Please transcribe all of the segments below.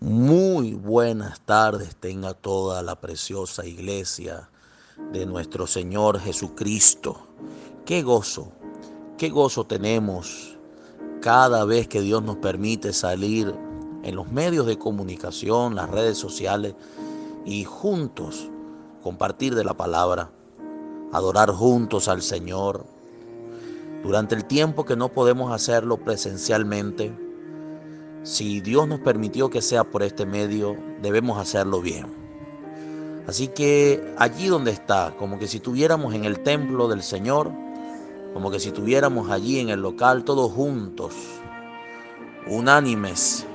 Muy buenas tardes tenga toda la preciosa iglesia de nuestro Señor Jesucristo. Qué gozo, qué gozo tenemos cada vez que Dios nos permite salir en los medios de comunicación, las redes sociales y juntos compartir de la palabra, adorar juntos al Señor. Durante el tiempo que no podemos hacerlo presencialmente, si Dios nos permitió que sea por este medio, debemos hacerlo bien. Así que allí donde está, como que si estuviéramos en el templo del Señor, como que si estuviéramos allí en el local, todos juntos, unánimes,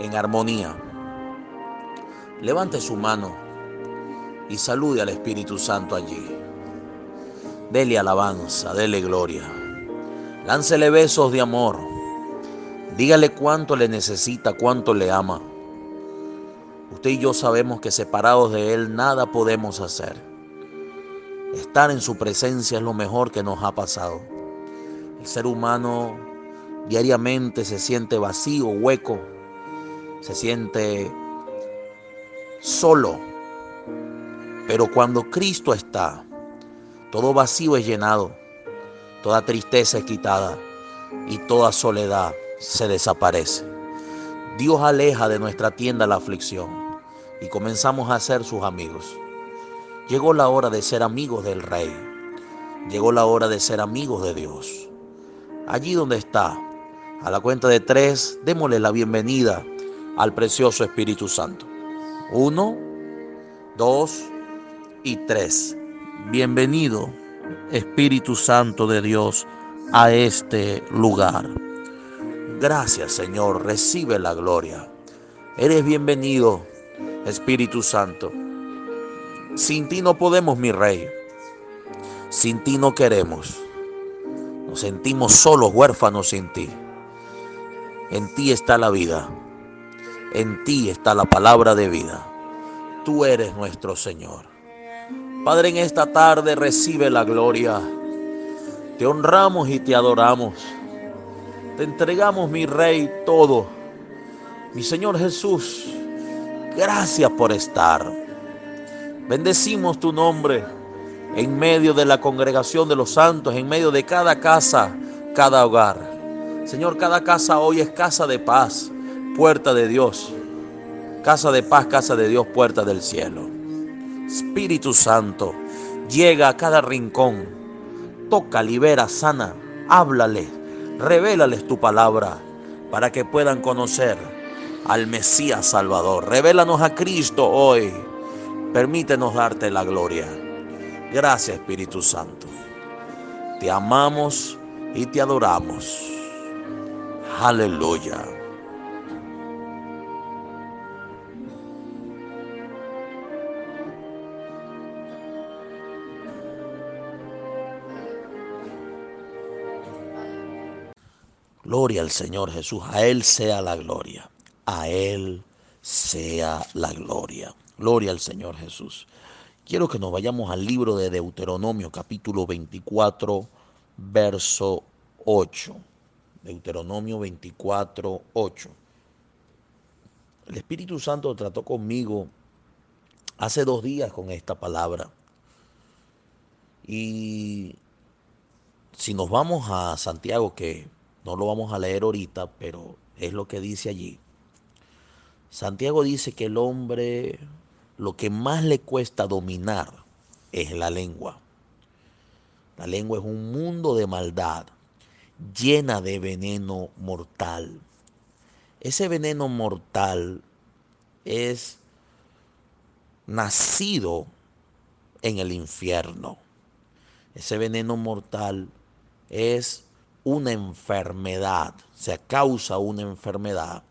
en armonía. Levante su mano y salude al Espíritu Santo allí. Dele alabanza, dele gloria. Láncele besos de amor. Dígale cuánto le necesita, cuánto le ama. Usted y yo sabemos que separados de Él nada podemos hacer. Estar en su presencia es lo mejor que nos ha pasado. El ser humano diariamente se siente vacío, hueco, se siente solo. Pero cuando Cristo está, todo vacío es llenado, toda tristeza es quitada y toda soledad se desaparece. Dios aleja de nuestra tienda la aflicción y comenzamos a ser sus amigos. Llegó la hora de ser amigos del Rey. Llegó la hora de ser amigos de Dios. Allí donde está, a la cuenta de tres, démosle la bienvenida al precioso Espíritu Santo. Uno, dos y tres. Bienvenido, Espíritu Santo de Dios, a este lugar. Gracias Señor, recibe la gloria. Eres bienvenido, Espíritu Santo. Sin ti no podemos, mi Rey. Sin ti no queremos. Nos sentimos solos, huérfanos sin ti. En ti está la vida. En ti está la palabra de vida. Tú eres nuestro Señor. Padre, en esta tarde recibe la gloria. Te honramos y te adoramos. Te entregamos, mi Rey, todo. Mi Señor Jesús, gracias por estar. Bendecimos tu nombre en medio de la congregación de los santos, en medio de cada casa, cada hogar. Señor, cada casa hoy es casa de paz, puerta de Dios. Casa de paz, casa de Dios, puerta del cielo. Espíritu Santo, llega a cada rincón, toca, libera, sana, háblale Revélales tu palabra para que puedan conocer al Mesías Salvador. Revélanos a Cristo hoy. Permítenos darte la gloria. Gracias Espíritu Santo. Te amamos y te adoramos. Aleluya. Gloria al Señor Jesús. A Él sea la gloria. A Él sea la gloria. Gloria al Señor Jesús. Quiero que nos vayamos al libro de Deuteronomio capítulo 24, verso 8. Deuteronomio 24, 8. El Espíritu Santo trató conmigo hace dos días con esta palabra. Y si nos vamos a Santiago, que no lo vamos a leer ahorita, pero es lo que dice allí. Santiago dice que el hombre lo que más le cuesta dominar es la lengua. La lengua es un mundo de maldad, llena de veneno mortal. Ese veneno mortal es nacido en el infierno. Ese veneno mortal es una enfermedad, se causa una enfermedad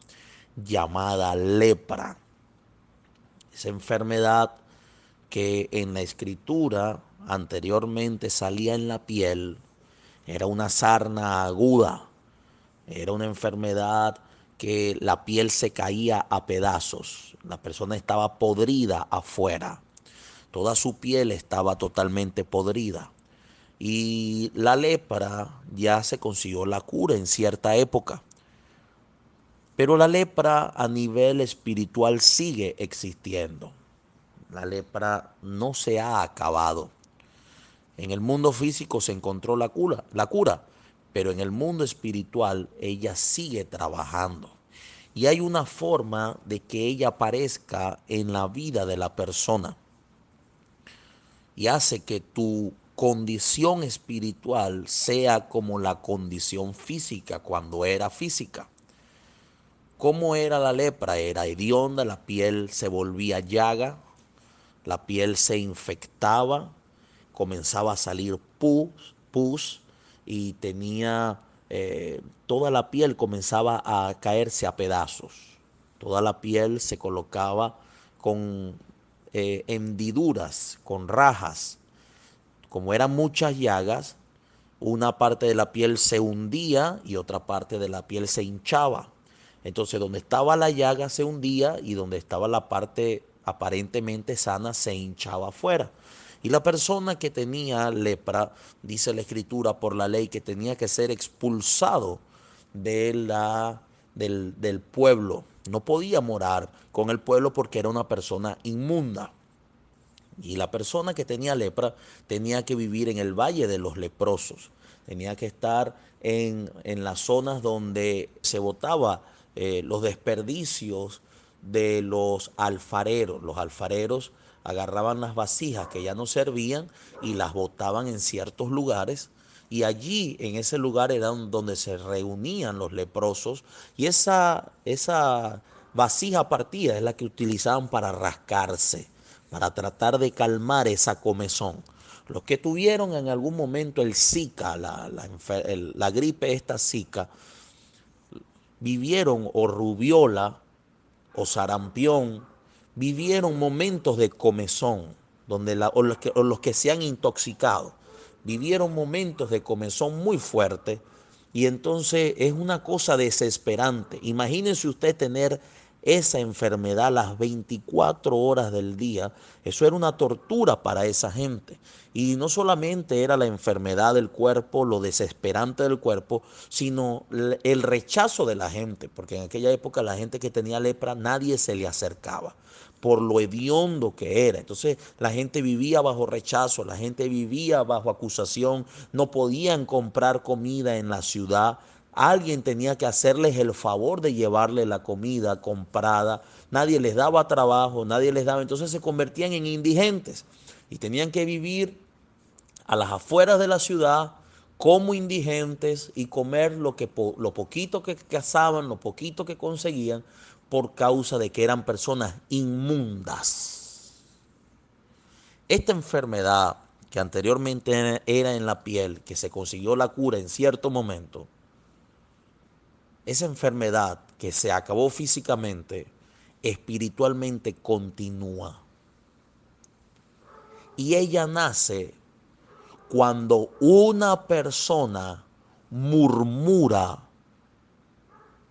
llamada lepra. Esa enfermedad que en la escritura anteriormente salía en la piel, era una sarna aguda, era una enfermedad que la piel se caía a pedazos, la persona estaba podrida afuera, toda su piel estaba totalmente podrida. Y la lepra ya se consiguió la cura en cierta época. Pero la lepra a nivel espiritual sigue existiendo. La lepra no se ha acabado. En el mundo físico se encontró la cura, la cura, pero en el mundo espiritual ella sigue trabajando. Y hay una forma de que ella aparezca en la vida de la persona. Y hace que tu condición espiritual sea como la condición física cuando era física. ¿Cómo era la lepra? Era hedionda, la piel se volvía llaga, la piel se infectaba, comenzaba a salir pus, pus y tenía eh, toda la piel comenzaba a caerse a pedazos. Toda la piel se colocaba con eh, hendiduras, con rajas. Como eran muchas llagas, una parte de la piel se hundía y otra parte de la piel se hinchaba. Entonces donde estaba la llaga se hundía y donde estaba la parte aparentemente sana se hinchaba afuera. Y la persona que tenía lepra, dice la escritura por la ley, que tenía que ser expulsado de la, del, del pueblo. No podía morar con el pueblo porque era una persona inmunda. Y la persona que tenía lepra tenía que vivir en el valle de los leprosos. Tenía que estar en, en las zonas donde se botaba eh, los desperdicios de los alfareros. Los alfareros agarraban las vasijas que ya no servían y las botaban en ciertos lugares y allí en ese lugar era donde se reunían los leprosos y esa, esa vasija partida es la que utilizaban para rascarse, para tratar de calmar esa comezón. Los que tuvieron en algún momento el Zika, la, la, la gripe esta Zika, vivieron o rubiola o sarampión vivieron momentos de comezón, donde o, los que, los que se han intoxicado, vivieron momentos de comezón muy fuerte y entonces es una cosa desesperante. Imagínense usted tener esa enfermedad las 24 horas del día, eso era una tortura para esa gente. Y no solamente era la enfermedad del cuerpo, lo desesperante del cuerpo, sino el rechazo de la gente, porque en aquella época la gente que tenía lepra nadie se le acercaba por lo hediondo que era. Entonces la gente vivía bajo rechazo, la gente vivía bajo acusación, no podían comprar comida en la ciudad. Alguien tenía que hacerles el favor de llevarle la comida comprada. Nadie les daba trabajo, nadie les daba. Entonces se convertían en indigentes y tenían que vivir a las afueras de la ciudad como indigentes y comer lo, que, lo poquito que cazaban, lo poquito que conseguían, por causa de que eran personas inmundas. Esta enfermedad que anteriormente era en la piel, que se consiguió la cura en cierto momento, esa enfermedad que se acabó físicamente, espiritualmente continúa. Y ella nace cuando una persona murmura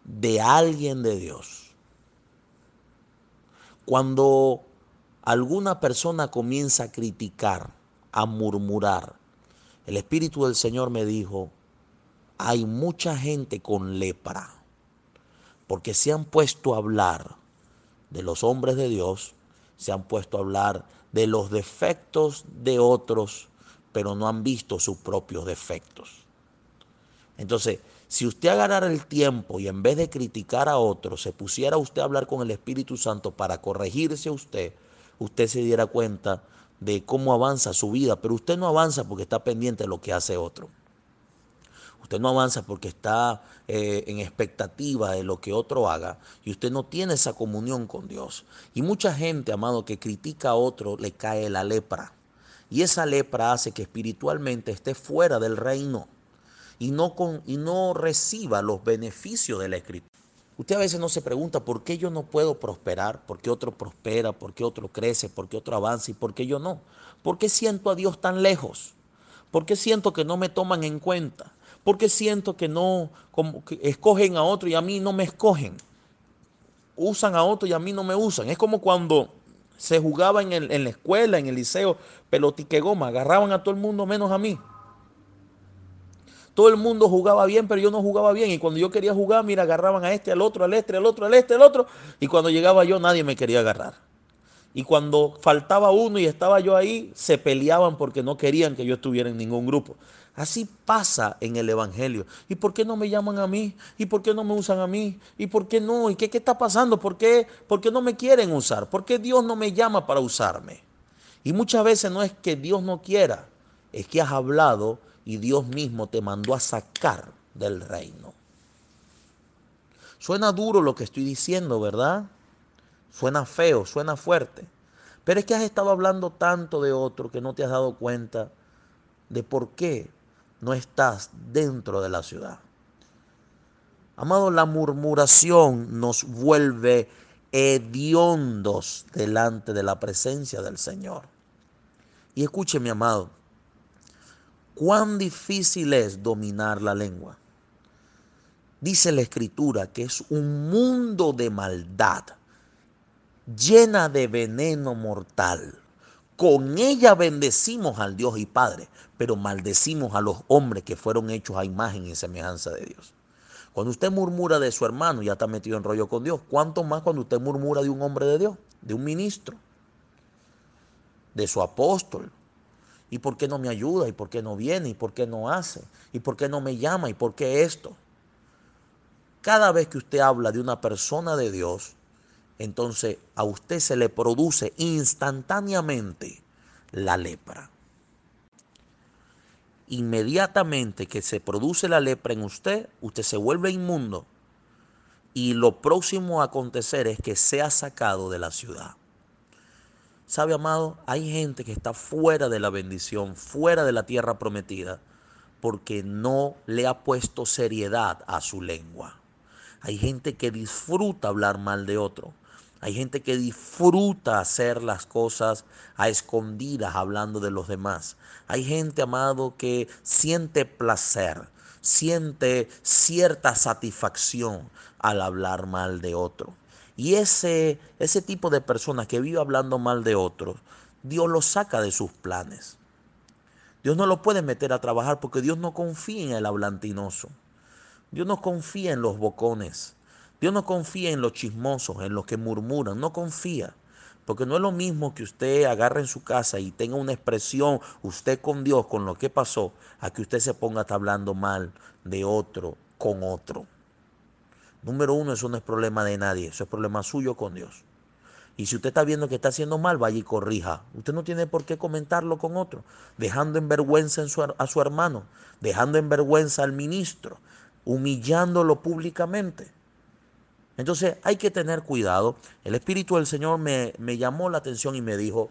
de alguien de Dios. Cuando alguna persona comienza a criticar, a murmurar, el Espíritu del Señor me dijo, hay mucha gente con lepra, porque se han puesto a hablar de los hombres de Dios, se han puesto a hablar de los defectos de otros, pero no han visto sus propios defectos. Entonces, si usted agarrara el tiempo y en vez de criticar a otros, se pusiera usted a hablar con el Espíritu Santo para corregirse a usted, usted se diera cuenta de cómo avanza su vida. Pero usted no avanza porque está pendiente de lo que hace otro. Usted no avanza porque está eh, en expectativa de lo que otro haga y usted no tiene esa comunión con Dios. Y mucha gente, amado, que critica a otro, le cae la lepra. Y esa lepra hace que espiritualmente esté fuera del reino y no, con, y no reciba los beneficios de la escritura. Usted a veces no se pregunta por qué yo no puedo prosperar, por qué otro prospera, por qué otro crece, por qué otro avanza y por qué yo no. ¿Por qué siento a Dios tan lejos? ¿Por qué siento que no me toman en cuenta? ¿Por qué siento que no como que escogen a otro y a mí no me escogen? Usan a otro y a mí no me usan. Es como cuando se jugaba en, en la escuela, en el liceo, pelotique goma, agarraban a todo el mundo menos a mí. Todo el mundo jugaba bien, pero yo no jugaba bien. Y cuando yo quería jugar, mira, agarraban a este, al otro, al este, al otro, al este, al otro. Y cuando llegaba yo, nadie me quería agarrar. Y cuando faltaba uno y estaba yo ahí, se peleaban porque no querían que yo estuviera en ningún grupo. Así pasa en el Evangelio. ¿Y por qué no me llaman a mí? ¿Y por qué no me usan a mí? ¿Y por qué no? ¿Y qué, qué está pasando? ¿Por qué, ¿Por qué no me quieren usar? ¿Por qué Dios no me llama para usarme? Y muchas veces no es que Dios no quiera, es que has hablado y Dios mismo te mandó a sacar del reino. Suena duro lo que estoy diciendo, ¿verdad? Suena feo, suena fuerte. Pero es que has estado hablando tanto de otro que no te has dado cuenta de por qué no estás dentro de la ciudad. Amado, la murmuración nos vuelve hediondos delante de la presencia del Señor. Y escúcheme, amado, cuán difícil es dominar la lengua. Dice la escritura que es un mundo de maldad, llena de veneno mortal. Con ella bendecimos al Dios y Padre, pero maldecimos a los hombres que fueron hechos a imagen y semejanza de Dios. Cuando usted murmura de su hermano, ya está metido en rollo con Dios. ¿Cuánto más cuando usted murmura de un hombre de Dios, de un ministro, de su apóstol? ¿Y por qué no me ayuda? ¿Y por qué no viene? ¿Y por qué no hace? ¿Y por qué no me llama? ¿Y por qué esto? Cada vez que usted habla de una persona de Dios, entonces a usted se le produce instantáneamente la lepra inmediatamente que se produce la lepra en usted, usted se vuelve inmundo y lo próximo a acontecer es que sea sacado de la ciudad. ¿Sabe, amado? Hay gente que está fuera de la bendición, fuera de la tierra prometida, porque no le ha puesto seriedad a su lengua. Hay gente que disfruta hablar mal de otro. Hay gente que disfruta hacer las cosas a escondidas hablando de los demás. Hay gente, amado, que siente placer, siente cierta satisfacción al hablar mal de otro. Y ese, ese tipo de personas que vive hablando mal de otros, Dios lo saca de sus planes. Dios no lo puede meter a trabajar porque Dios no confía en el hablantinoso. Dios no confía en los bocones. Dios no confía en los chismosos, en los que murmuran, no confía. Porque no es lo mismo que usted agarre en su casa y tenga una expresión, usted con Dios, con lo que pasó, a que usted se ponga hablando mal de otro con otro. Número uno, eso no es problema de nadie, eso es problema suyo con Dios. Y si usted está viendo que está haciendo mal, vaya y corrija. Usted no tiene por qué comentarlo con otro, dejando en vergüenza a su hermano, dejando en vergüenza al ministro, humillándolo públicamente. Entonces hay que tener cuidado. El Espíritu del Señor me, me llamó la atención y me dijo,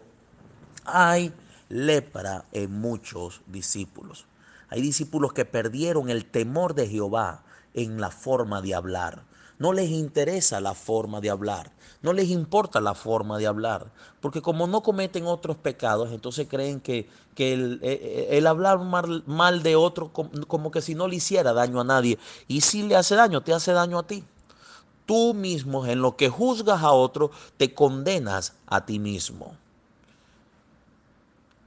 hay lepra en muchos discípulos. Hay discípulos que perdieron el temor de Jehová en la forma de hablar. No les interesa la forma de hablar, no les importa la forma de hablar, porque como no cometen otros pecados, entonces creen que, que el, eh, eh, el, hablar mal, mal de otro como, como que si no le hiciera daño a nadie, y si le hace daño, te hace daño a ti tú mismo en lo que juzgas a otro, te condenas a ti mismo.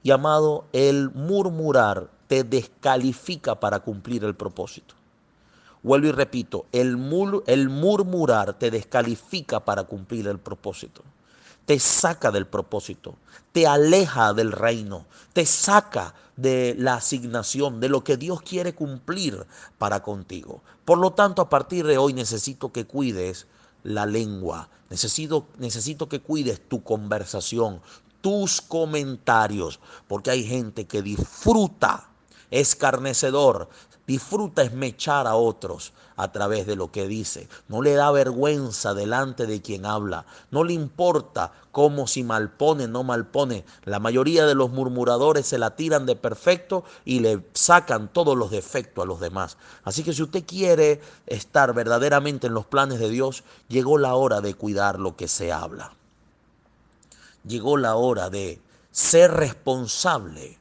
Y amado, el murmurar te descalifica para cumplir el propósito. Vuelvo y repito, el, el murmurar te descalifica para cumplir el propósito te saca del propósito, te aleja del reino, te saca de la asignación, de lo que Dios quiere cumplir para contigo. Por lo tanto, a partir de hoy necesito que cuides la lengua, necesito, necesito que cuides tu conversación, tus comentarios, porque hay gente que disfruta escarnecedor, disfruta esmechar a otros a través de lo que dice. No le da vergüenza delante de quien habla. No le importa cómo si malpone, no malpone. La mayoría de los murmuradores se la tiran de perfecto y le sacan todos los defectos a los demás. Así que si usted quiere estar verdaderamente en los planes de Dios, llegó la hora de cuidar lo que se habla. Llegó la hora de ser responsable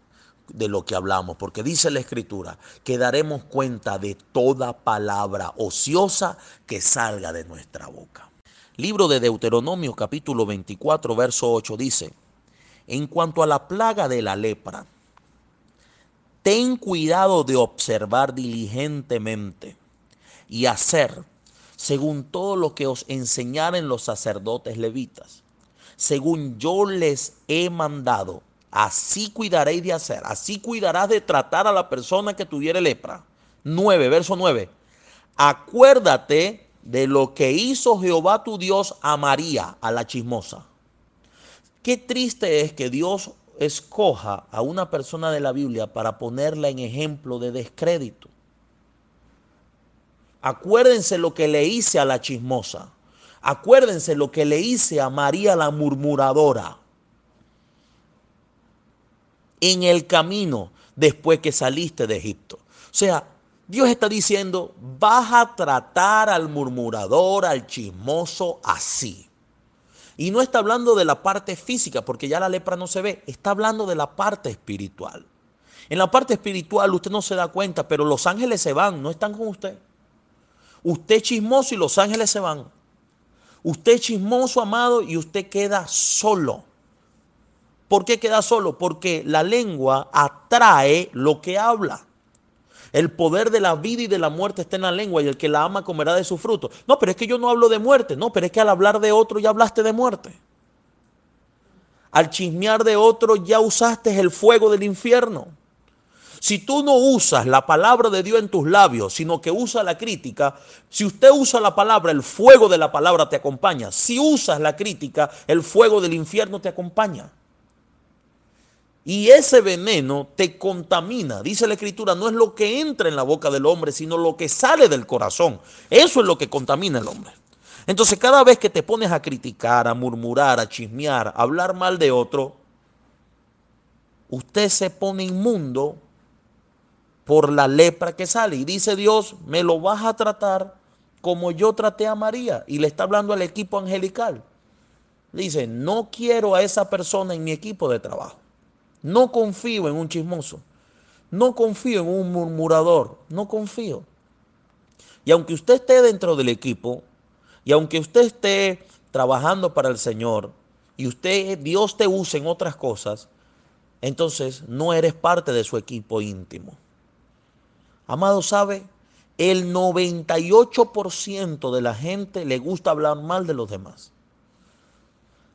de lo que hablamos, porque dice la escritura que daremos cuenta de toda palabra ociosa que salga de nuestra boca. Libro de Deuteronomio capítulo 24 verso 8 dice, en cuanto a la plaga de la lepra, ten cuidado de observar diligentemente y hacer según todo lo que os enseñaren los sacerdotes levitas, según yo les he mandado, así cuidaréis de hacer, así cuidarás de tratar a la persona que tuviere lepra. 9, verso 9. Acuérdate de lo que hizo Jehová tu Dios a María, a la chismosa. Qué triste es que Dios escoja a una persona de la Biblia para ponerla en ejemplo de descrédito. Acuérdense lo que le hice a la chismosa. Acuérdense lo que le hice a María la murmuradora. En el camino después que saliste de Egipto. O sea, Dios está diciendo, vas a tratar al murmurador, al chismoso así. Y no está hablando de la parte física, porque ya la lepra no se ve, está hablando de la parte espiritual. En la parte espiritual usted no se da cuenta, pero los ángeles se van, no están con usted. Usted es chismoso y los ángeles se van. Usted es chismoso, amado, y usted queda solo. ¿Por qué queda solo? Porque la lengua atrae lo que habla. El poder de la vida y de la muerte está en la lengua y el que la ama comerá de su fruto. No, pero es que yo no hablo de muerte. No, pero es que al hablar de otro ya hablaste de muerte. Al chismear de otro ya usaste el fuego del infierno. Si tú no usas la palabra de Dios en tus labios, sino que usas la crítica, si usted usa la palabra, el fuego de la palabra te acompaña. Si usas la crítica, el fuego del infierno te acompaña. Y ese veneno te contamina. Dice la escritura, no es lo que entra en la boca del hombre, sino lo que sale del corazón. Eso es lo que contamina al hombre. Entonces cada vez que te pones a criticar, a murmurar, a chismear, a hablar mal de otro, usted se pone inmundo por la lepra que sale. Y dice Dios, me lo vas a tratar como yo traté a María. Y le está hablando al equipo angelical. Dice, no quiero a esa persona en mi equipo de trabajo. No confío en un chismoso. No confío en un murmurador. No confío. Y aunque usted esté dentro del equipo, y aunque usted esté trabajando para el Señor, y usted, Dios te use en otras cosas, entonces no eres parte de su equipo íntimo. Amado, ¿sabe? El 98% de la gente le gusta hablar mal de los demás.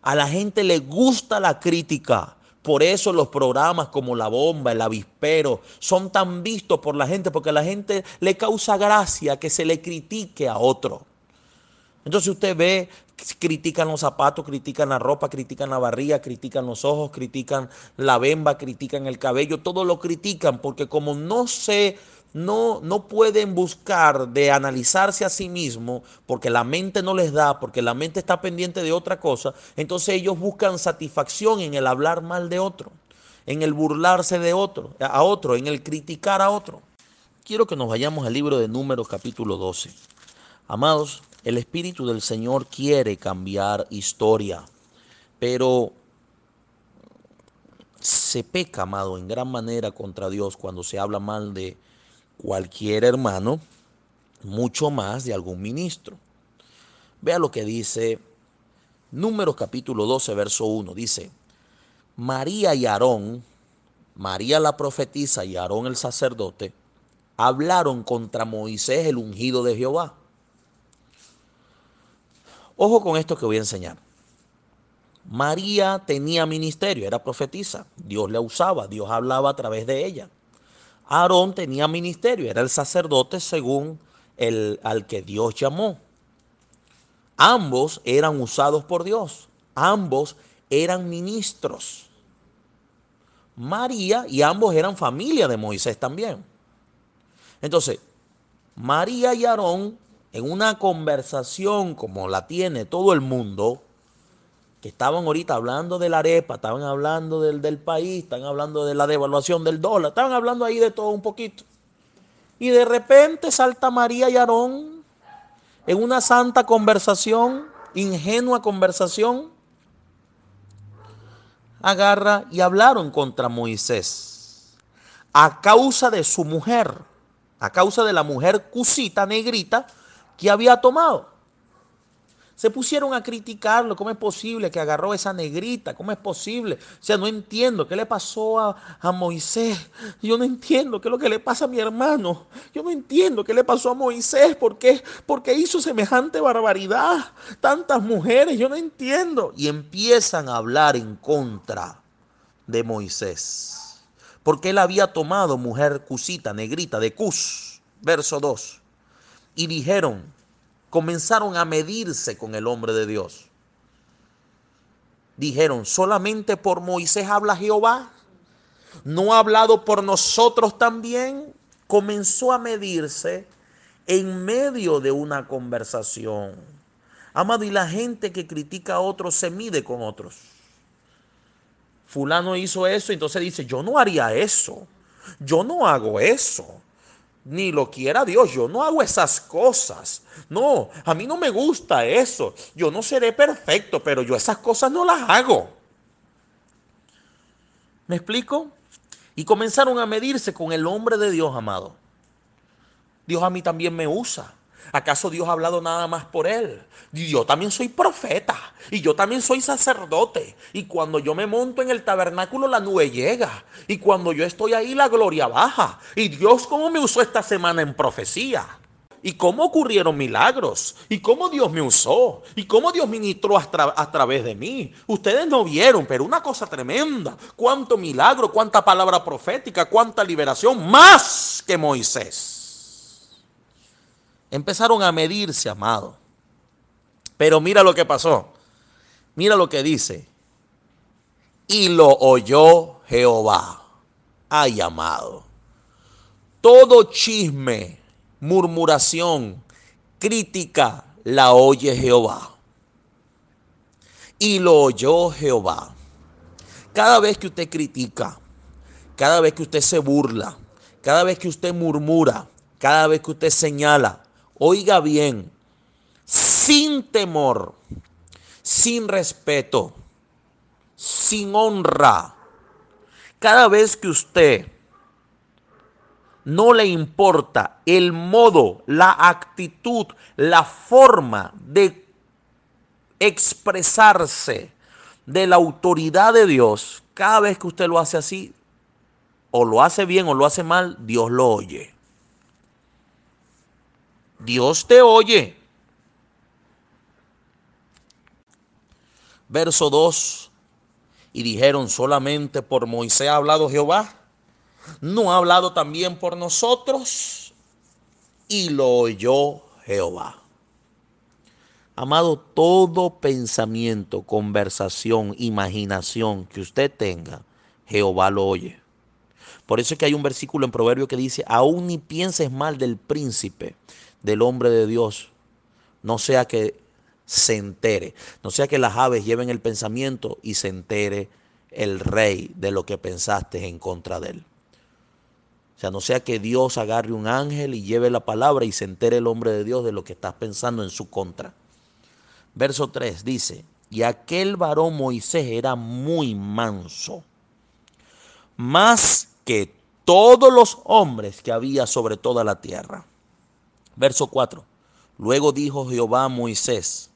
A la gente le gusta la crítica. Por eso los programas como La Bomba, El Avispero, son tan vistos por la gente, porque a la gente le causa gracia que se le critique a otro. Entonces usted ve, critican los zapatos, critican la ropa, critican la barriga, critican los ojos, critican la bemba, critican el cabello, todo lo critican, porque como no se no, no pueden buscar de analizarse a sí mismo porque la mente no les da, porque la mente está pendiente de otra cosa, entonces ellos buscan satisfacción en el hablar mal de otro, en el burlarse de otro, a otro, en el criticar a otro. Quiero que nos vayamos al libro de Números capítulo 12. Amados, el Espíritu del Señor quiere cambiar historia, pero se peca, amado, en gran manera contra Dios cuando se habla mal de cualquier hermano, mucho más de algún ministro. Vea lo que dice Números capítulo 12, verso 1. Dice, María y Aarón, María la profetisa y Aarón el sacerdote, hablaron contra Moisés el ungido de Jehová. Ojo con esto que voy a enseñar. María tenía ministerio, era profetisa. Dios la usaba, Dios hablaba a través de ella. Aarón tenía ministerio, era el sacerdote según el al que Dios llamó. Ambos eran usados por Dios, ambos eran ministros. María y ambos eran familia de Moisés también. Entonces, María y Aarón, en una conversación como la tiene todo el mundo, que estaban ahorita hablando de la arepa, estaban hablando del, del país, estaban hablando de la devaluación del dólar, estaban hablando ahí de todo un poquito. Y de repente salta María y Aarón en una santa conversación, ingenua conversación, agarra y hablaron contra Moisés a causa de su mujer, a causa de la mujer cusita negrita que había tomado. Se pusieron a criticarlo. ¿Cómo es posible que agarró esa negrita? ¿Cómo es posible? O sea, no entiendo qué le pasó a, a, Moisés. Yo no entiendo qué es lo que le pasa a mi hermano. Yo no entiendo qué le pasó a Moisés. ¿Por qué? Porque hizo semejante barbaridad. Tantas mujeres. Yo no entiendo. Y empiezan a hablar en contra de Moisés. Porque él había tomado mujer cusita, negrita, de Cus. Verso 2. Y dijeron, comenzaron a medirse con el hombre de Dios. Dijeron, solamente por Moisés habla Jehová. ¿No ha hablado por nosotros también? Comenzó a medirse en medio de una conversación. Amado, y la gente que critica a otros se mide con otros. Fulano hizo eso, entonces dice, yo no haría eso. Yo no hago eso ni lo quiera Dios. Yo no hago esas cosas. No, a mí no me gusta eso. Yo no seré perfecto, pero yo esas cosas no las hago. ¿Me explico? Y comenzaron a medirse con el hombre de Dios, amado. Dios a mí también me usa. ¿Acaso Dios ha hablado nada más por él? Yo también soy profeta y yo también soy sacerdote. Y cuando yo me monto en el tabernáculo, la nube llega. Y cuando yo estoy ahí, la gloria baja. Y Dios, ¿cómo me usó esta semana en profecía? y cómo ocurrieron milagros, y cómo Dios me usó, y cómo Dios ministró a, a, través de mí. Ustedes no vieron, pero una cosa tremenda, cuánto milagro, cuánta palabra profética, cuánta liberación, más que Moisés. Empezaron a medirse, amado. Pero mira lo que pasó. Mira lo que dice. Y lo oyó Jehová. Ay, amado. Todo chisme, murmuración, crítica, la oye Jehová. Y lo oyó Jehová. Cada vez que usted critica, cada vez que usted se burla, cada vez que usted murmura, cada vez que usted señala, oiga bien, sin temor, sin respeto, sin honra. Cada vez que usted no le importa el modo, la actitud, la forma de expresarse de la autoridad de Dios, cada vez que usted lo hace así, o lo hace bien o lo hace mal, Dios lo oye. Dios te oye. Verso 2. Y dijeron, solamente por Moisés ha hablado Jehová. ¿No ha hablado también por nosotros? Y lo oyó Jehová. Amado, todo pensamiento, conversación, imaginación que usted tenga, Jehová lo oye. Por eso es que hay un versículo en Proverbio que dice, aún ni pienses mal del príncipe, del hombre de Dios, no sea que se entere, no sea que las aves lleven el pensamiento y se entere el rey de lo que pensaste en contra de él. O sea, no sea que Dios agarre un ángel y lleve la palabra y se entere el hombre de Dios de lo que estás pensando en su contra. Verso 3 dice, y aquel varón Moisés era muy manso, más que todos los hombres que había sobre toda la tierra. Verso 4. Luego dijo Jehová a Moisés,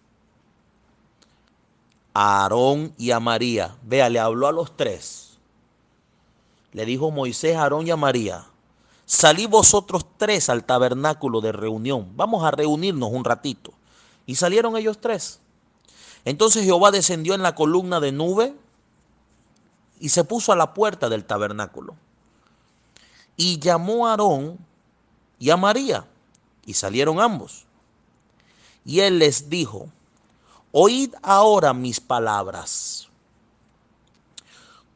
a Aarón y a María. Vea, le habló a los tres. Le dijo Moisés a Aarón y a María, salí vosotros tres al tabernáculo de reunión. Vamos a reunirnos un ratito. Y salieron ellos tres. Entonces Jehová descendió en la columna de nube y se puso a la puerta del tabernáculo. Y llamó a Aarón y a María y salieron ambos. Y él les dijo, oíd ahora mis palabras.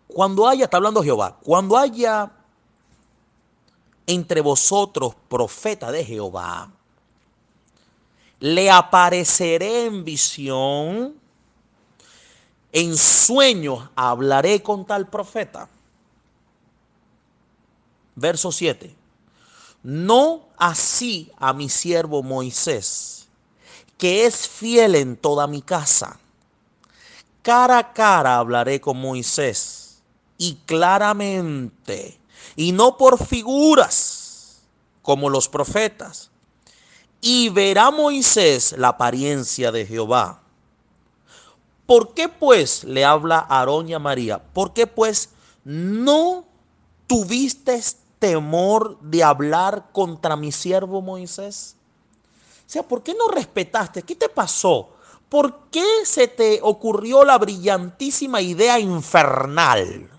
Cuando haya, está hablando Jehová, cuando haya entre vosotros profeta de Jehová, le apareceré en visión, en sueños hablaré con tal profeta. Verso 7 no así a mi siervo Moisés, que es fiel en toda mi casa. Cara a cara hablaré con Moisés y claramente, y no por figuras como los profetas. y verá Moisés la apariencia de Jehová. ¿Por qué pues le habla a Aarón y María? ¿Por qué pues no tuviste temor de hablar contra mi siervo Moisés? O sea, ¿por qué no respetaste? ¿Qué te pasó? ¿Por qué se te ocurrió la brillantísima idea infernal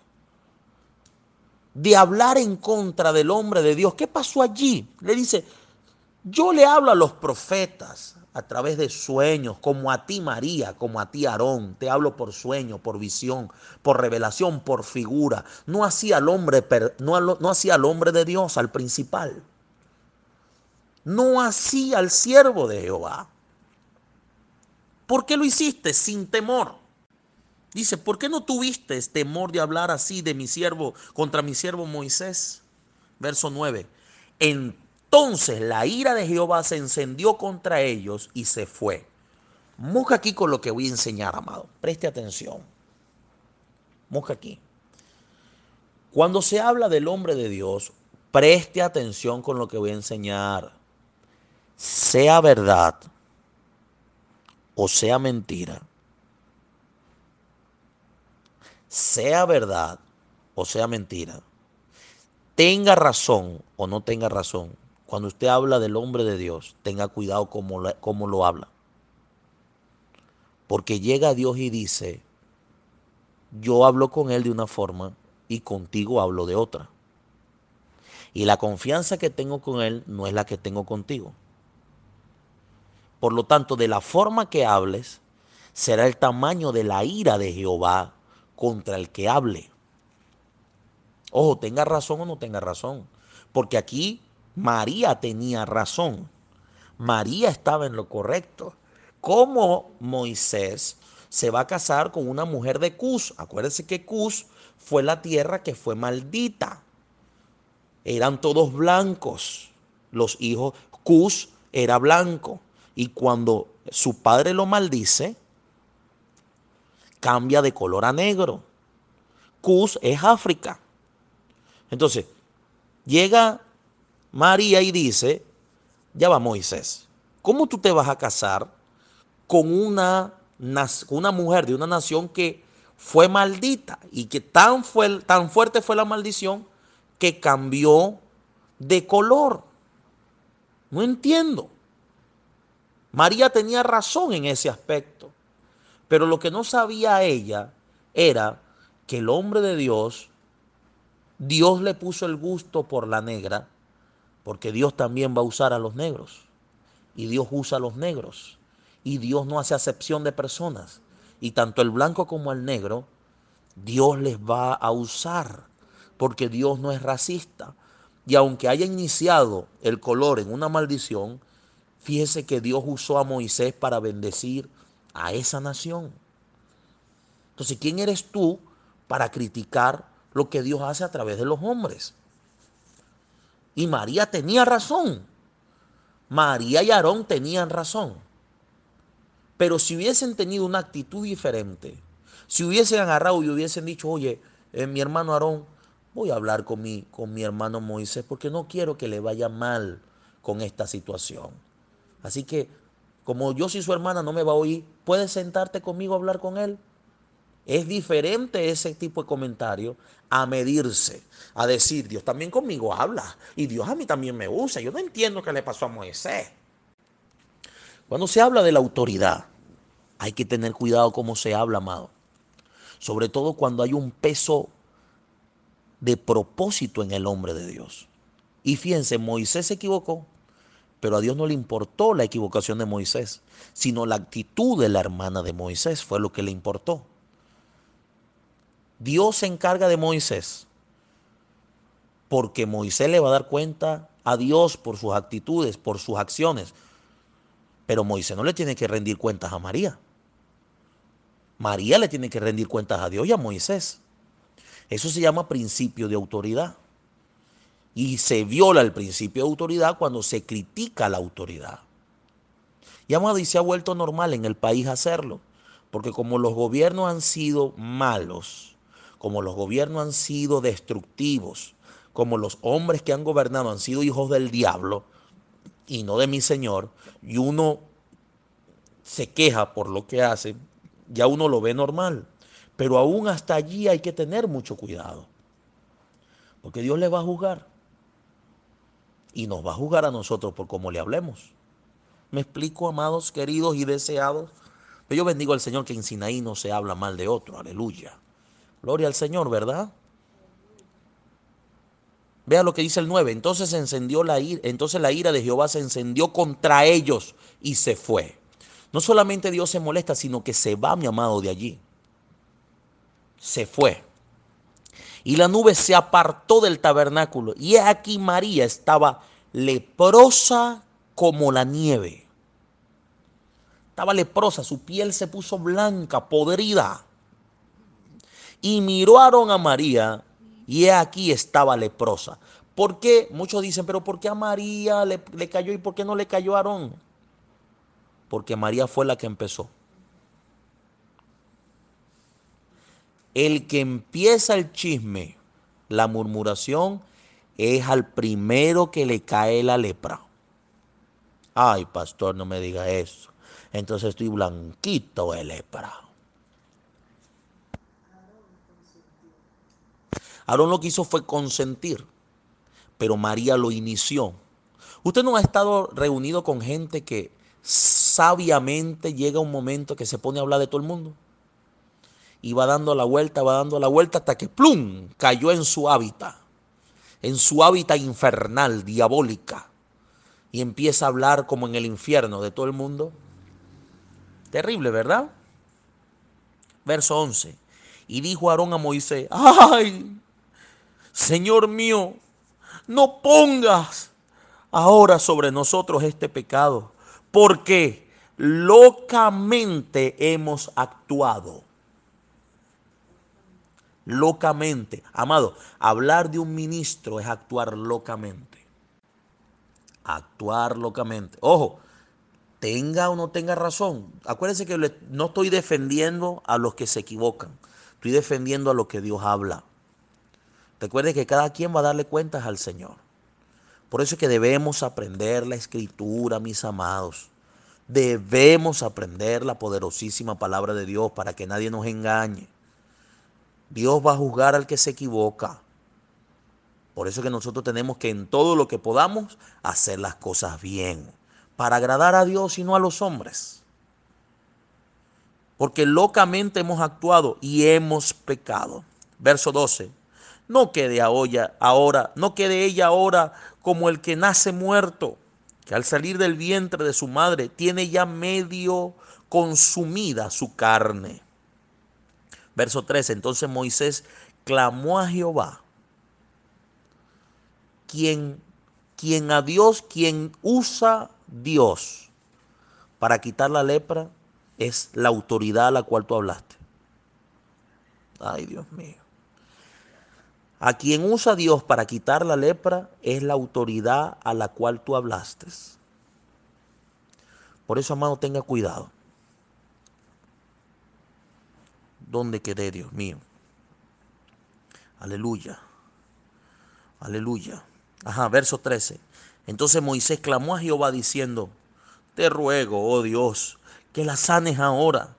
de hablar en contra del hombre de Dios? ¿Qué pasó allí? Le dice, yo le hablo a los profetas a través de sueños, como a ti María, como a ti Aarón. Te hablo por sueño, por visión, por revelación, por figura. No hacía al hombre, no, no al hombre de Dios, al principal. No hacía al siervo de Jehová. ¿Por qué lo hiciste sin temor? Dice, ¿por qué no tuviste temor de hablar así de mi siervo contra mi siervo Moisés? Verso 9. Entonces la ira de Jehová se encendió contra ellos y se fue. Busca aquí con lo que voy a enseñar, amado. Preste atención. Busca aquí. Cuando se habla del hombre de Dios, preste atención con lo que voy a enseñar. Sea verdad o sea mentira, sea verdad o sea mentira, tenga razón o no tenga razón, cuando usted habla del hombre de Dios, tenga cuidado cómo, cómo lo habla. Porque llega Dios y dice, yo hablo con él de una forma y contigo hablo de otra. Y la confianza que tengo con él no es la que tengo contigo. Por lo tanto, de la forma que hables, será el tamaño de la ira de Jehová contra el que hable. Ojo, tenga razón o no tenga razón. Porque aquí María tenía razón. María estaba en lo correcto. ¿Cómo Moisés se va a casar con una mujer de Cus? Acuérdense que Cus fue la tierra que fue maldita. Eran todos blancos. Los hijos, Cus era blanco. Y cuando su padre lo maldice, cambia de color a negro. Cus es África. Entonces, llega María y dice, ya va Moisés, ¿cómo tú te vas a casar con una, una mujer de una nación que fue maldita y que tan, fue, tan fuerte fue la maldición que cambió de color? No entiendo. María tenía razón en ese aspecto, pero lo que no sabía ella era que el hombre de Dios, Dios le puso el gusto por la negra, porque Dios también va a usar a los negros, y Dios usa a los negros, y Dios no hace acepción de personas, y tanto el blanco como el negro, Dios les va a usar, porque Dios no es racista. Y aunque haya iniciado el color en una maldición, Fíjese que Dios usó a Moisés para bendecir a esa nación. Entonces, ¿quién eres tú para criticar lo que Dios hace a través de los hombres? Y María tenía razón. María y Aarón tenían razón. Pero si hubiesen tenido una actitud diferente, si hubiesen agarrado y hubiesen dicho, oye, eh, mi hermano Aarón, voy a hablar con mi, con mi hermano Moisés porque no quiero que le vaya mal con esta situación. Así que, como yo soy su hermana, no me va a oír. ¿Puedes sentarte conmigo a hablar con él? Es diferente ese tipo de comentario a medirse, a decir, Dios también conmigo habla y Dios a mí también me usa. Yo no entiendo qué le pasó a Moisés. Cuando se habla de la autoridad, hay que tener cuidado cómo se habla, amado. Sobre todo cuando hay un peso de propósito en el hombre de Dios. Y fíjense, Moisés se equivocó. Pero a Dios no le importó la equivocación de Moisés, sino la actitud de la hermana de Moisés fue lo que le importó. Dios se encarga de Moisés porque Moisés le va a dar cuenta a Dios por sus actitudes, por sus acciones. Pero Moisés no le tiene que rendir cuentas a María. María le tiene que rendir cuentas a Dios y a Moisés. Eso se llama principio de autoridad. Y se viola el principio de autoridad cuando se critica la autoridad. Y amado, y se ha vuelto normal en el país hacerlo. Porque como los gobiernos han sido malos, como los gobiernos han sido destructivos, como los hombres que han gobernado han sido hijos del diablo, y no de mi Señor, y uno se queja por lo que hace, ya uno lo ve normal. Pero aún hasta allí hay que tener mucho cuidado. Porque Dios le va a juzgar. Y nos va a juzgar a nosotros por cómo le hablemos. ¿Me explico, amados, queridos y deseados? Yo bendigo al Señor que en Sinaí no se habla mal de otro. Aleluya. Gloria al Señor, ¿verdad? Vea lo que dice el 9. Entonces encendió la ira, entonces la ira de Jehová se encendió contra ellos y se fue. No solamente Dios se molesta, sino que se va, mi amado, de allí. Se fue. Y la nube se apartó del tabernáculo. Y aquí María estaba leprosa como la nieve. Estaba leprosa, su piel se puso blanca, podrida. Y miraron a María y aquí estaba leprosa. ¿Por qué? Muchos dicen, pero ¿por qué a María le, le cayó y por qué no le cayó a Aarón? porque María fue la que empezó. El que empieza el chisme, la murmuración, es al primero que le cae la lepra. Ay, pastor, no me diga eso. Entonces estoy blanquito de lepra. Aarón lo que hizo fue consentir, pero María lo inició. Usted no ha estado reunido con gente que sabiamente llega un momento que se pone a hablar de todo el mundo. Y va dando la vuelta, va dando la vuelta hasta que ¡plum! cayó en su hábitat, en su hábitat infernal, diabólica. Y empieza a hablar como en el infierno de todo el mundo. Terrible, ¿verdad? Verso 11. Y dijo Aarón a Moisés, ay, Señor mío, no pongas ahora sobre nosotros este pecado porque locamente hemos actuado. Locamente. Amado, hablar de un ministro es actuar locamente. Actuar locamente. Ojo, tenga o no tenga razón. Acuérdense que no estoy defendiendo a los que se equivocan. Estoy defendiendo a los que Dios habla. Recuerde que cada quien va a darle cuentas al Señor. Por eso es que debemos aprender la escritura, mis amados. Debemos aprender la poderosísima palabra de Dios para que nadie nos engañe. Dios va a juzgar al que se equivoca. Por eso es que nosotros tenemos que en todo lo que podamos hacer las cosas bien, para agradar a Dios y no a los hombres. Porque locamente hemos actuado y hemos pecado. Verso 12. No quede ahora, no quede ella ahora como el que nace muerto, que al salir del vientre de su madre tiene ya medio consumida su carne. Verso 13. Entonces Moisés clamó a Jehová, quien, quien a Dios, quien usa Dios para quitar la lepra, es la autoridad a la cual tú hablaste. Ay, Dios mío. A quien usa Dios para quitar la lepra es la autoridad a la cual tú hablaste. Por eso, amado, tenga cuidado. ¿Dónde quedé, Dios mío? Aleluya. Aleluya. Ajá, verso 13. Entonces Moisés clamó a Jehová diciendo, te ruego, oh Dios, que la sanes ahora.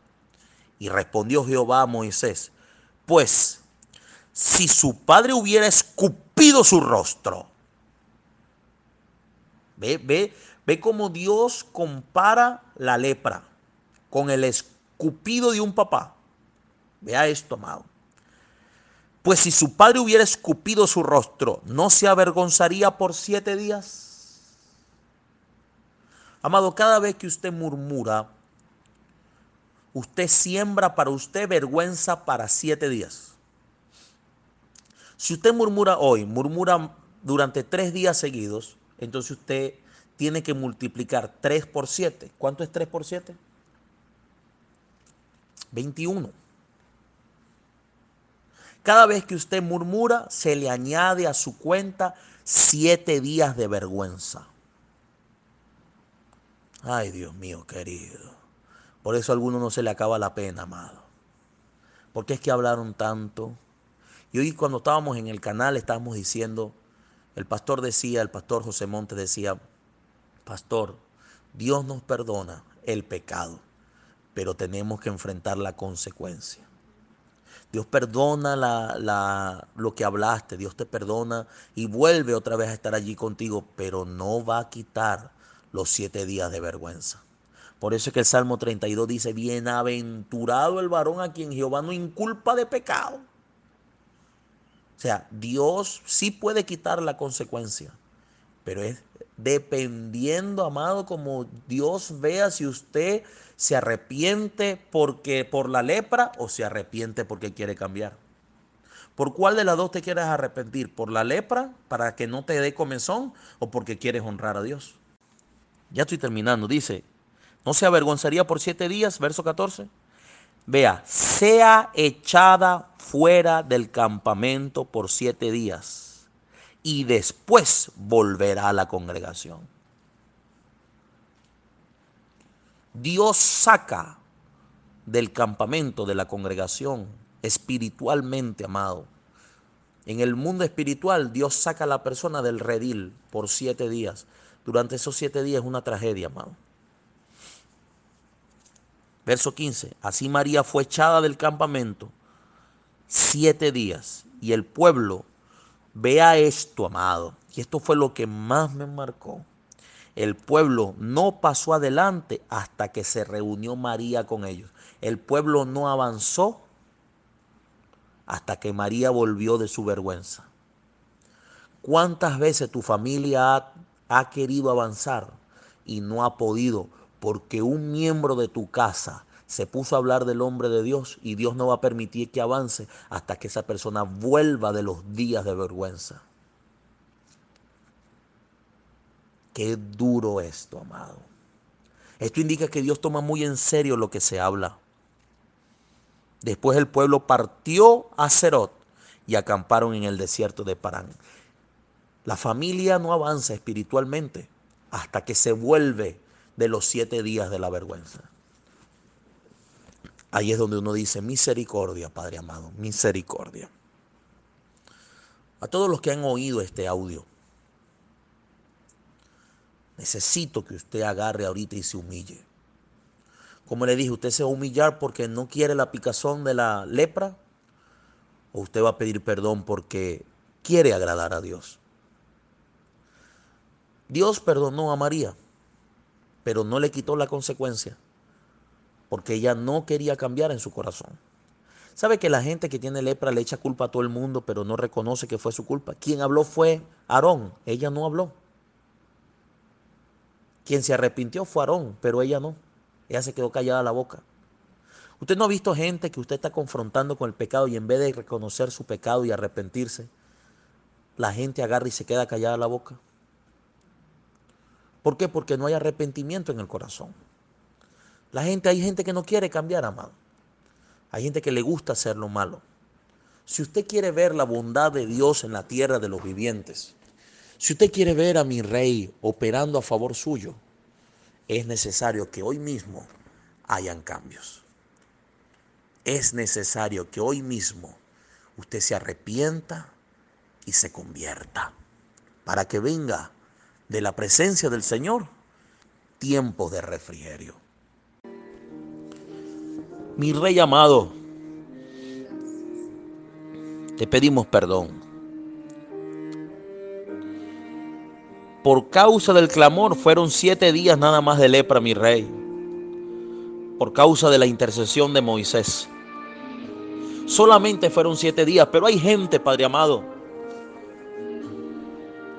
Y respondió Jehová a Moisés, pues si su padre hubiera escupido su rostro. Ve, ve, ve cómo Dios compara la lepra con el escupido de un papá. Vea esto, amado. Pues si su padre hubiera escupido su rostro, ¿no se avergonzaría por siete días? Amado, cada vez que usted murmura, usted siembra para usted vergüenza para siete días. Si usted murmura hoy, murmura durante tres días seguidos, entonces usted tiene que multiplicar 3 por 7. ¿Cuánto es 3 por 7? 21. Cada vez que usted murmura, se le añade a su cuenta siete días de vergüenza. Ay, Dios mío, querido. Por eso a algunos no se le acaba la pena, amado. Porque es que hablaron tanto. Y hoy cuando estábamos en el canal estábamos diciendo, el pastor decía, el pastor José Montes decía, Pastor, Dios nos perdona el pecado, pero tenemos que enfrentar la consecuencia. Dios perdona la, lo que hablaste, Dios te perdona y vuelve otra vez a estar allí contigo, pero no va a quitar los siete días de vergüenza. Por eso es que el Salmo 32 dice, bienaventurado el varón a quien Jehová no inculpa de pecado. O sea, Dios sí puede quitar la consecuencia, pero es dependiendo, amado, como Dios vea si usted se arrepiente porque por la lepra o se arrepiente porque quiere cambiar. ¿Por cuál de las dos te quieres arrepentir? ¿Por la lepra para que no te dé comezón o porque quieres honrar a Dios? Ya estoy terminando. Dice, ¿no se avergonzaría por siete días? Verso 14. Vea, sea echada fuera del campamento por siete días y después volverá a la congregación. Dios saca del campamento de la congregación espiritualmente amado. En el mundo espiritual Dios saca a la persona del redil por siete días. Durante esos siete días es una tragedia, amado. Verso 15. Así María fue echada del campamento siete días y el pueblo Vea esto, amado. Y esto fue lo que más me marcó. El pueblo no pasó adelante hasta que se reunió María con ellos. El pueblo no avanzó hasta que María volvió de su vergüenza. ¿Cuántas veces tu familia ha, ha, querido avanzar y no ha podido porque un miembro de tu casa se puso a hablar del hombre de Dios y Dios no va a permitir que avance hasta que esa persona vuelva de los días de vergüenza. Qué duro esto, amado. Esto indica que Dios toma muy en serio lo que se habla. Después el pueblo partió a Cerot y acamparon en el desierto de Parán. La familia no avanza espiritualmente hasta que se vuelve de los siete días de la vergüenza. Ahí es donde uno dice, misericordia, Padre amado, misericordia. A todos los que han oído este audio, necesito que usted agarre ahorita y se humille. Como le dije, usted se va a humillar porque no quiere la picazón de la lepra o usted va a pedir perdón porque quiere agradar a Dios. Dios perdonó a María, pero no le quitó la consecuencia porque ella no quería cambiar en su corazón. ¿Sabe que la gente que tiene lepra le echa culpa a todo el mundo, pero no reconoce que fue su culpa? Quien habló fue Aarón, ella no habló. Quien se arrepintió fue Aarón, pero ella no. Ella se quedó callada la boca. Usted no ha visto gente que usted está confrontando con el pecado y en vez de reconocer su pecado y arrepentirse, la gente agarra y se queda callada la boca. ¿Por qué? Porque no hay arrepentimiento en el corazón. La gente, hay gente que no quiere cambiar, amado. Hay gente que le gusta hacer lo malo. Si usted quiere ver la bondad de Dios en la tierra de los vivientes, si usted quiere ver a mi rey operando a favor suyo, es necesario que hoy mismo hayan cambios. Es necesario que hoy mismo usted se arrepienta y se convierta para que venga de la presencia del Señor tiempo de refrigerio. Mi rey amado, te pedimos perdón. Por causa del clamor fueron siete días nada más de lepra, mi rey. Por causa de la intercesión de Moisés. Solamente fueron siete días, pero hay gente, Padre amado,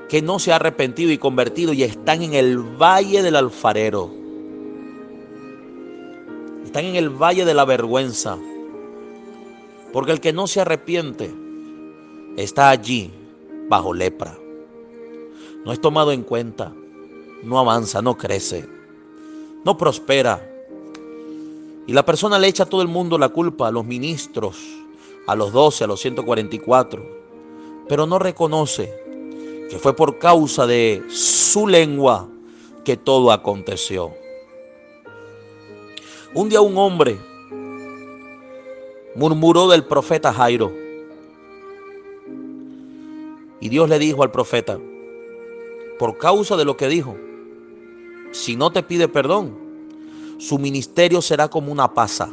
que no se ha arrepentido y convertido y están en el valle del alfarero están en el valle de la vergüenza. Porque el que no se arrepiente está allí bajo lepra. No es tomado en cuenta, no avanza, no crece, no prospera. Y la persona le echa a todo el mundo la culpa, a los ministros, a los 12, a los 144, pero no reconoce que fue por causa de su lengua que todo aconteció. Un día un hombre murmuró del profeta Jairo. Y Dios le dijo al profeta, por causa de lo que dijo, si no te pide perdón, su ministerio será como una pasa.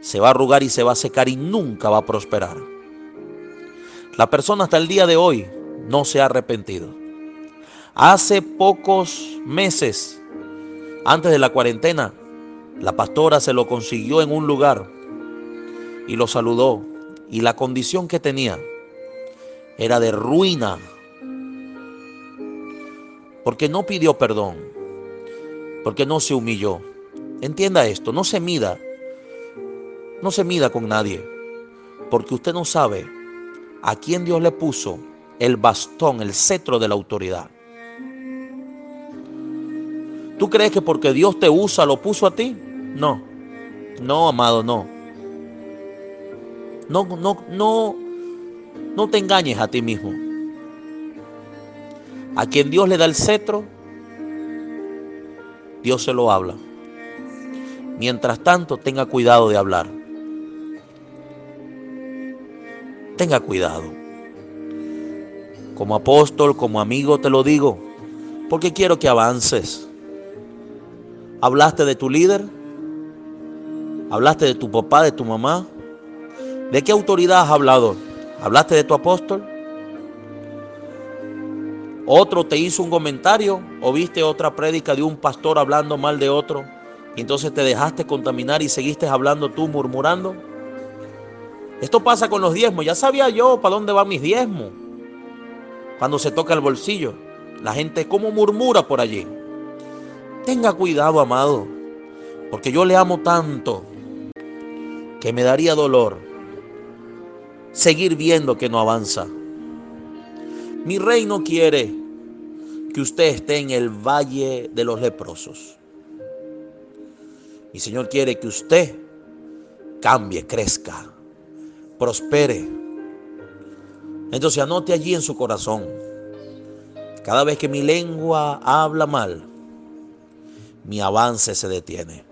Se va a arrugar y se va a secar y nunca va a prosperar. La persona hasta el día de hoy no se ha arrepentido. Hace pocos meses, antes de la cuarentena, la pastora se lo consiguió en un lugar y lo saludó. Y la condición que tenía era de ruina. Porque no pidió perdón. Porque no se humilló. Entienda esto, no se mida. No se mida con nadie. Porque usted no sabe a quién Dios le puso el bastón, el cetro de la autoridad. ¿Tú crees que porque Dios te usa lo puso a ti? No, no, amado, no. No, no, no, no te engañes a ti mismo. A quien Dios le da el cetro, Dios se lo habla. Mientras tanto, tenga cuidado de hablar. Tenga cuidado. Como apóstol, como amigo, te lo digo, porque quiero que avances. ¿Hablaste de tu líder? ¿Hablaste de tu papá, de tu mamá? ¿De qué autoridad has hablado? ¿Hablaste de tu apóstol? ¿Otro te hizo un comentario o viste otra prédica de un pastor hablando mal de otro? Y entonces te dejaste contaminar y seguiste hablando tú murmurando. Esto pasa con los diezmos. Ya sabía yo para dónde van mis diezmos. Cuando se toca el bolsillo. La gente como murmura por allí. Tenga cuidado, amado. Porque yo le amo tanto que me daría dolor seguir viendo que no avanza. Mi rey no quiere que usted esté en el valle de los leprosos. Mi Señor quiere que usted cambie, crezca, prospere. Entonces anote allí en su corazón, cada vez que mi lengua habla mal, mi avance se detiene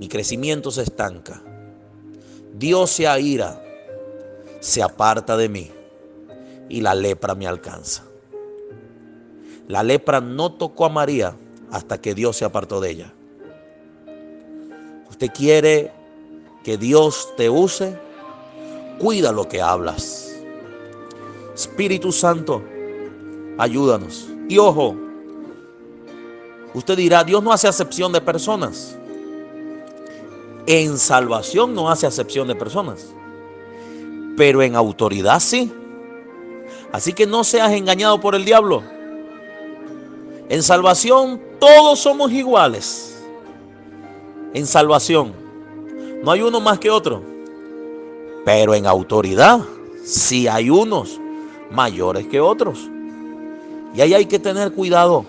mi crecimiento se estanca. Dios se aira, se aparta de mí y la lepra me alcanza. La lepra no tocó a María hasta que Dios se apartó de ella. Usted quiere que Dios te use, cuida lo que hablas. Espíritu Santo, ayúdanos. Y ojo, usted dirá, Dios no hace acepción de personas. En salvación no hace acepción de personas, pero en autoridad sí. Así que no seas engañado por el diablo. En salvación todos somos iguales. En salvación no hay uno más que otro. Pero en autoridad sí hay unos mayores que otros. Y ahí hay que tener cuidado.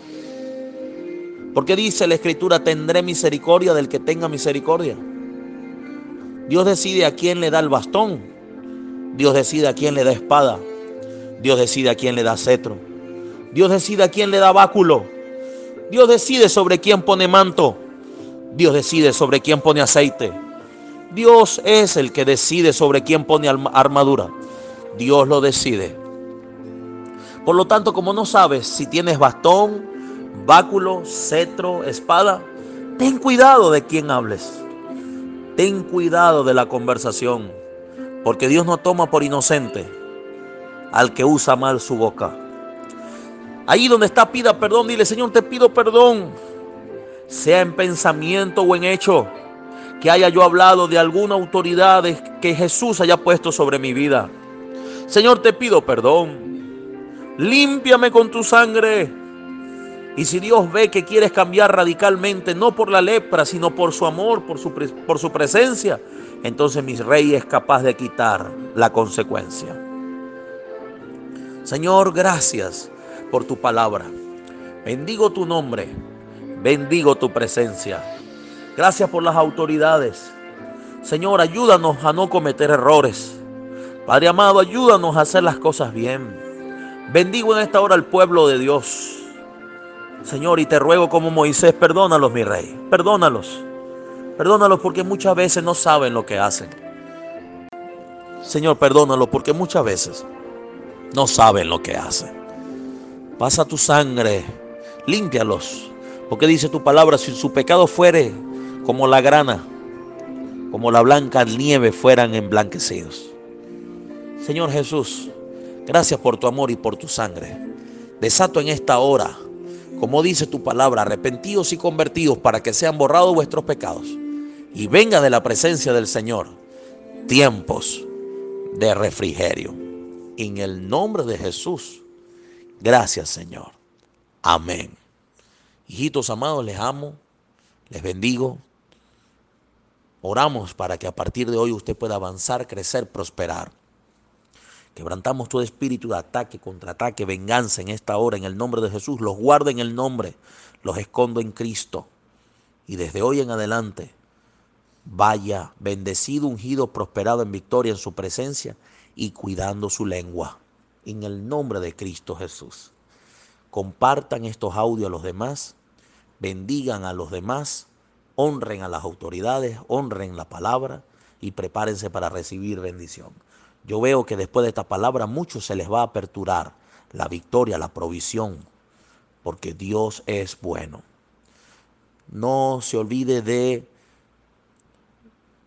Porque dice la escritura, tendré misericordia del que tenga misericordia. Dios decide a quién le da el bastón. Dios decide a quién le da espada. Dios decide a quién le da cetro. Dios decide a quién le da báculo. Dios decide sobre quién pone manto. Dios decide sobre quién pone aceite. Dios es el que decide sobre quién pone armadura. Dios lo decide. Por lo tanto, como no sabes si tienes bastón, báculo, cetro, espada, ten cuidado de quién hables. Ten cuidado de la conversación, porque Dios no toma por inocente al que usa mal su boca. Ahí donde está, pida perdón, dile, Señor, te pido perdón, sea en pensamiento o en hecho, que haya yo hablado de alguna autoridad que Jesús haya puesto sobre mi vida. Señor, te pido perdón. Límpiame con tu sangre y si Dios ve que quieres cambiar radicalmente, no por la lepra, sino por su amor, por su, por su presencia, entonces mi rey es capaz de quitar la consecuencia. Señor, gracias por tu palabra. Bendigo tu nombre, bendigo tu presencia. Gracias por las autoridades. Señor, ayúdanos a no cometer errores. Padre amado, ayúdanos a hacer las cosas bien. Bendigo en esta hora al pueblo de Dios. Señor, y te ruego como Moisés, perdónalos, mi rey, perdónalos. Perdónalos porque muchas veces no saben lo que hacen. Señor, perdónalos porque muchas veces no saben lo que hacen. Pasa tu sangre, límpialos. Porque dice tu palabra, si su pecado fuere como la grana, como la blanca nieve fueran emblanquecidos. Señor Jesús, gracias por tu amor y por tu sangre. Desato en esta hora, como dice tu palabra, arrepentidos y convertidos para que sean borrados vuestros pecados. Y venga de la presencia del Señor tiempos de refrigerio. En el nombre de Jesús. Gracias Señor. Amén. Hijitos amados, les amo, les bendigo. Oramos para que a partir de hoy usted pueda avanzar, crecer, prosperar. Quebrantamos todo espíritu de ataque, contraataque, venganza en esta hora, en el nombre de Jesús. Los guardo en el nombre, los escondo en Cristo. Y desde hoy en adelante, vaya bendecido, ungido, prosperado en victoria en su presencia y cuidando su lengua. En el nombre de Cristo Jesús. Compartan estos audios a los demás, bendigan a los demás honren a las autoridades, honren la palabra y prepárense para recibir bendición. Yo veo que después de esta palabra muchos se les va a aperturar la victoria, la provisión, porque Dios es bueno. No se olvide de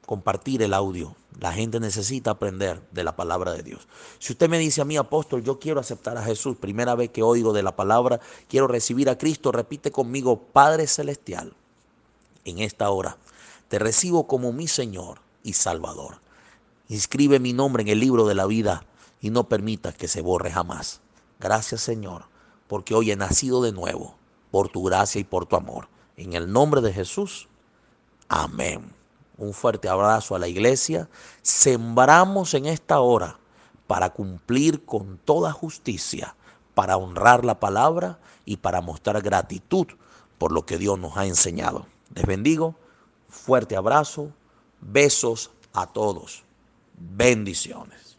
compartir el audio. La gente necesita aprender de la palabra de Dios. Si usted me dice a mí, apóstol, yo quiero aceptar a Jesús, primera vez que oigo de la palabra, quiero recibir a Cristo, repite conmigo, Padre Celestial en esta hora. Te recibo como mi Señor y Salvador. Inscribe mi nombre en el libro de la vida y no permitas que se borre jamás. Gracias Señor, porque hoy he nacido de nuevo por tu gracia y por tu amor. En el nombre de Jesús. Amén. Un fuerte abrazo a la iglesia. Sembramos en esta hora para cumplir con toda justicia, para honrar la palabra y para mostrar gratitud por lo que Dios nos ha enseñado. Les bendigo. Fuerte abrazo. Besos a todos. Bendiciones.